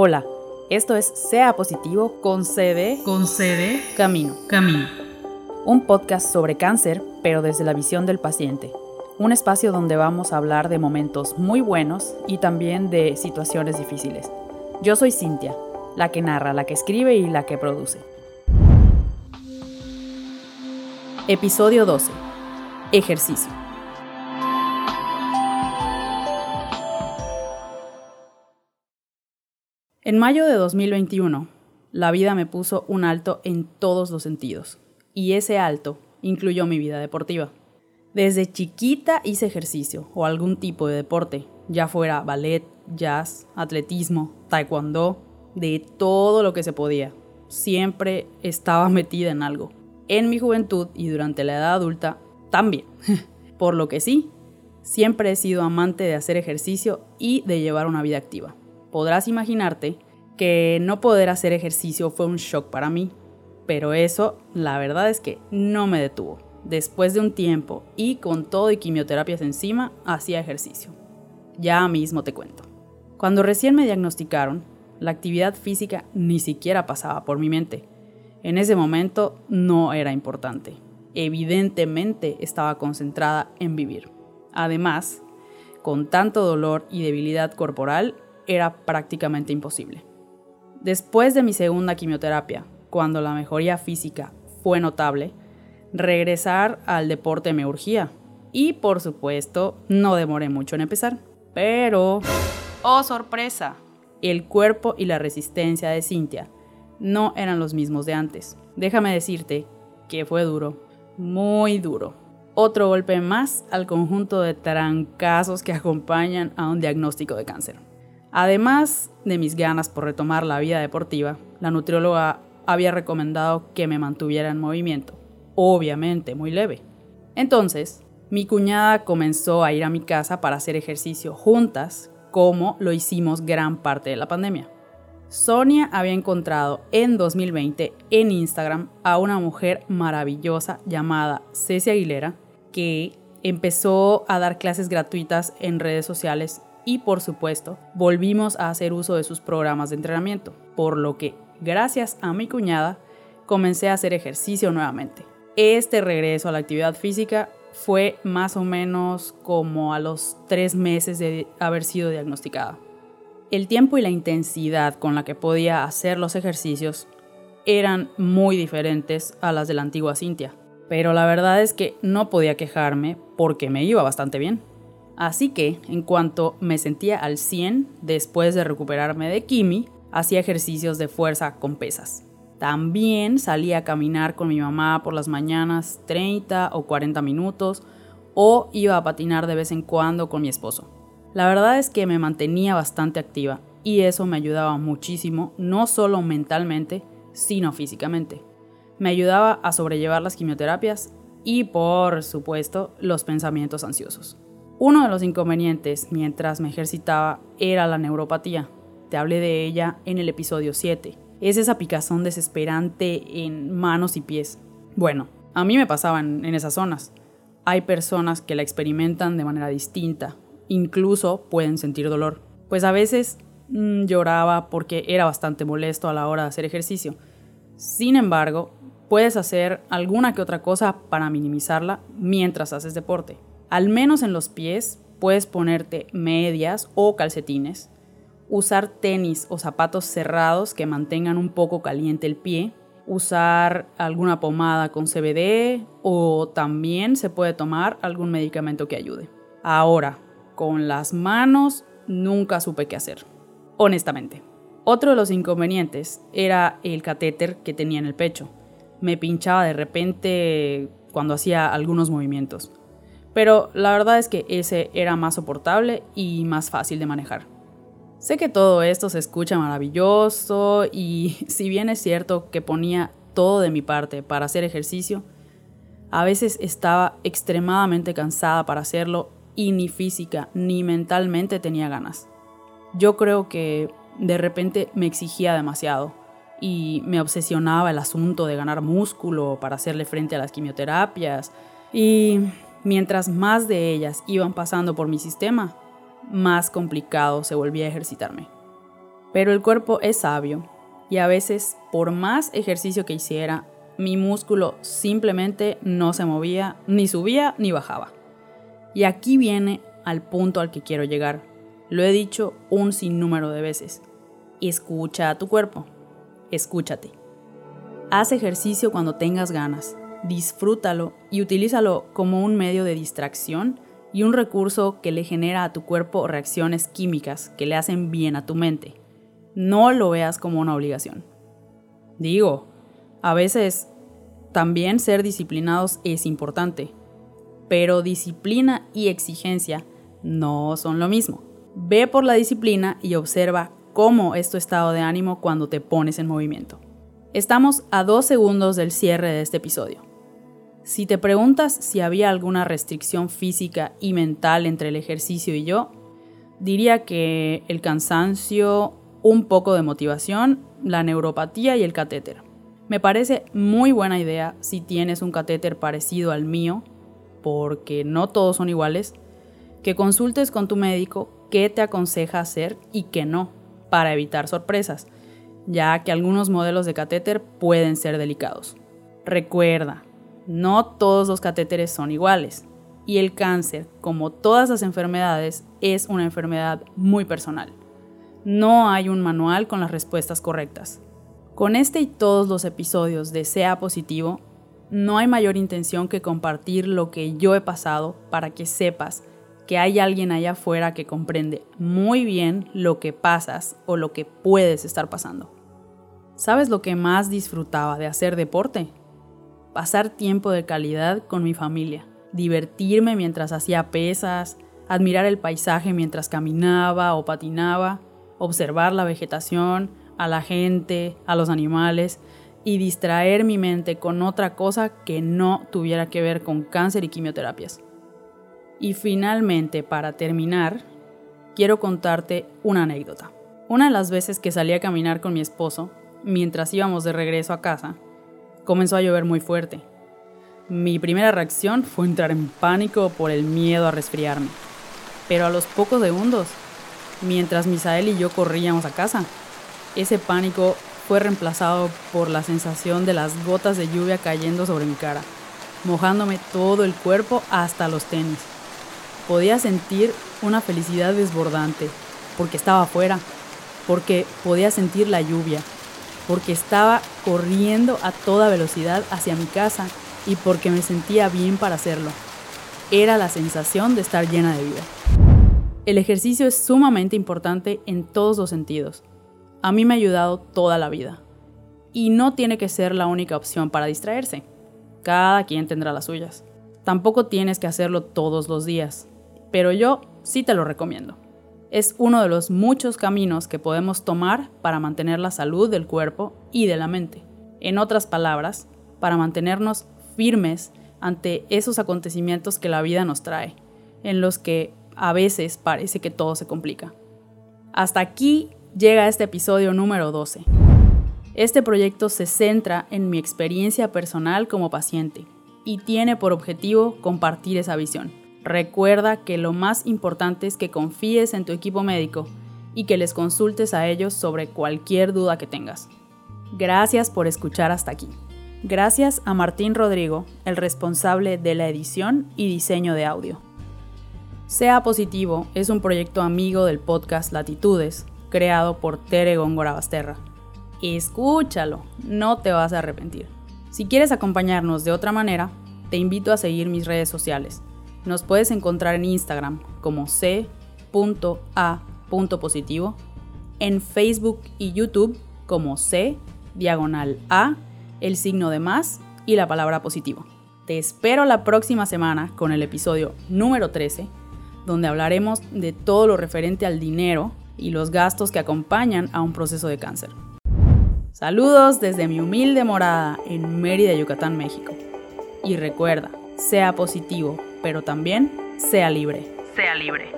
Hola, esto es Sea Positivo con CD, con CD Camino. Camino. Un podcast sobre cáncer, pero desde la visión del paciente. Un espacio donde vamos a hablar de momentos muy buenos y también de situaciones difíciles. Yo soy Cintia, la que narra, la que escribe y la que produce. Episodio 12. Ejercicio. En mayo de 2021, la vida me puso un alto en todos los sentidos, y ese alto incluyó mi vida deportiva. Desde chiquita hice ejercicio o algún tipo de deporte, ya fuera ballet, jazz, atletismo, taekwondo, de todo lo que se podía. Siempre estaba metida en algo. En mi juventud y durante la edad adulta también. Por lo que sí, siempre he sido amante de hacer ejercicio y de llevar una vida activa podrás imaginarte que no poder hacer ejercicio fue un shock para mí, pero eso la verdad es que no me detuvo. Después de un tiempo y con todo y quimioterapias encima, hacía ejercicio. Ya mismo te cuento. Cuando recién me diagnosticaron, la actividad física ni siquiera pasaba por mi mente. En ese momento no era importante. Evidentemente estaba concentrada en vivir. Además, con tanto dolor y debilidad corporal, era prácticamente imposible. Después de mi segunda quimioterapia, cuando la mejoría física fue notable, regresar al deporte me urgía. Y por supuesto, no demoré mucho en empezar. Pero, oh sorpresa, el cuerpo y la resistencia de Cintia no eran los mismos de antes. Déjame decirte que fue duro, muy duro. Otro golpe más al conjunto de trancazos que acompañan a un diagnóstico de cáncer. Además de mis ganas por retomar la vida deportiva, la nutrióloga había recomendado que me mantuviera en movimiento, obviamente muy leve. Entonces, mi cuñada comenzó a ir a mi casa para hacer ejercicio juntas, como lo hicimos gran parte de la pandemia. Sonia había encontrado en 2020 en Instagram a una mujer maravillosa llamada Cecia Aguilera, que empezó a dar clases gratuitas en redes sociales y por supuesto volvimos a hacer uso de sus programas de entrenamiento, por lo que gracias a mi cuñada comencé a hacer ejercicio nuevamente. Este regreso a la actividad física fue más o menos como a los tres meses de haber sido diagnosticada. El tiempo y la intensidad con la que podía hacer los ejercicios eran muy diferentes a las de la antigua Cintia, pero la verdad es que no podía quejarme porque me iba bastante bien. Así que, en cuanto me sentía al 100 después de recuperarme de Kimi, hacía ejercicios de fuerza con pesas. También salía a caminar con mi mamá por las mañanas 30 o 40 minutos o iba a patinar de vez en cuando con mi esposo. La verdad es que me mantenía bastante activa y eso me ayudaba muchísimo, no solo mentalmente, sino físicamente. Me ayudaba a sobrellevar las quimioterapias y, por supuesto, los pensamientos ansiosos. Uno de los inconvenientes mientras me ejercitaba era la neuropatía. Te hablé de ella en el episodio 7. Es esa picazón desesperante en manos y pies. Bueno, a mí me pasaba en, esas zonas. Hay personas que la experimentan de manera distinta. Incluso pueden sentir dolor. Pues a veces mm, lloraba porque era bastante molesto a la hora de hacer ejercicio. Sin embargo, puedes hacer alguna que otra cosa para minimizarla mientras haces deporte. Al menos en los pies puedes ponerte medias o calcetines, usar tenis o zapatos cerrados que mantengan un poco caliente el pie, usar alguna pomada con CBD o también se puede tomar algún medicamento que ayude. Ahora, con las manos nunca supe qué hacer, honestamente. Otro de los inconvenientes era el catéter que tenía en el pecho. Me pinchaba de repente cuando hacía algunos movimientos pero la verdad es que ese era más soportable y más fácil de manejar. Sé que todo esto se escucha maravilloso y si bien es cierto que ponía todo de mi parte para hacer ejercicio, a veces estaba extremadamente cansada para hacerlo y ni física ni mentalmente tenía ganas. Yo creo que de repente me exigía demasiado y me obsesionaba el asunto de ganar músculo para hacerle frente a las quimioterapias y Mientras más de ellas iban pasando por mi sistema, más complicado se volvía a ejercitarme. Pero el cuerpo es sabio y a veces, por más ejercicio que hiciera, mi músculo simplemente no se movía, ni subía ni bajaba. Y aquí viene al punto al que quiero llegar. Lo he dicho un sinnúmero de veces. Escucha a tu cuerpo. Escúchate. Haz ejercicio cuando tengas ganas. Disfrútalo y utilízalo como un medio de distracción y un recurso que le genera a tu cuerpo reacciones químicas que le hacen bien a tu mente. No lo veas como una obligación. Digo, a veces también ser disciplinados es importante, pero disciplina y exigencia no son lo mismo. Ve por la disciplina y observa cómo es tu estado de ánimo cuando te pones en movimiento. Estamos a dos segundos del cierre de este episodio. Si te preguntas si había alguna restricción física y mental entre el ejercicio y yo, diría que el cansancio, un poco de motivación, la neuropatía y el catéter. Me parece muy buena idea si tienes un catéter parecido al mío, porque no todos son iguales, que consultes con tu médico qué te aconseja hacer y qué no, para evitar sorpresas, ya que algunos modelos de catéter pueden ser delicados. Recuerda, no todos los catéteres son iguales, y el cáncer, como todas las enfermedades, es una enfermedad muy personal. No hay un manual con las respuestas correctas. Con este y todos los episodios de Sea Positivo, no hay mayor intención que compartir lo que yo he pasado para que sepas que hay alguien allá afuera que comprende muy bien lo que pasas o lo que puedes estar pasando. ¿Sabes lo que más disfrutaba de hacer deporte? Pasar tiempo de calidad con mi familia, divertirme mientras hacía pesas, admirar el paisaje mientras caminaba o patinaba, observar la vegetación, a la gente, a los animales y distraer mi mente con otra cosa que no tuviera que ver con cáncer y quimioterapias. Y finalmente, para terminar, quiero contarte una anécdota. Una de las veces que salí a caminar con mi esposo, mientras íbamos de regreso a casa, comenzó a llover muy fuerte. Mi primera reacción fue entrar en pánico por el miedo a resfriarme. Pero a los pocos segundos, mientras Misael y yo corríamos a casa, ese pánico fue reemplazado por la sensación de las gotas de lluvia cayendo sobre mi cara, mojándome todo el cuerpo hasta los tenis. Podía sentir una felicidad desbordante, porque estaba afuera, porque podía sentir la lluvia, porque estaba corriendo a toda velocidad hacia mi casa y porque me sentía bien para hacerlo. Era la sensación de estar llena de vida. El ejercicio es sumamente importante en todos los sentidos a mí me ha ayudado toda la vida. Y no tiene que ser la única opción para distraerse. Cada quien tendrá las suyas. Tampoco tienes que hacerlo todos los días, pero yo sí te lo recomiendo. Es uno de los muchos caminos que podemos tomar para mantener la salud del cuerpo y de la mente. En otras palabras, para mantenernos firmes ante esos acontecimientos que la vida nos trae, en los que a veces parece que todo se complica. Hasta aquí llega este episodio número 12. Este proyecto se centra en mi experiencia personal como paciente y tiene por objetivo compartir esa visión. Recuerda que lo más importante es que confíes en tu equipo médico y que les consultes a ellos sobre cualquier duda que tengas. Gracias por escuchar hasta aquí. Gracias a Martín Rodrigo, el responsable de la edición y diseño de audio. Sea Positivo es un proyecto amigo del podcast Latitudes, creado por Tere Góngora Basterra. Escúchalo, no te vas a arrepentir. Si quieres acompañarnos de otra manera, te invito a seguir mis redes sociales. Nos puedes encontrar en Instagram como c.a.positivo, en Facebook y YouTube como c, diagonal a, el signo de más y la palabra positivo. Te espero la próxima semana con el episodio número 13, donde hablaremos de todo lo referente al dinero y los gastos que acompañan a un proceso de cáncer. Saludos desde mi humilde morada en Mérida, Yucatán, México. Y recuerda, sea positivo, pero también sea libre. Sea libre.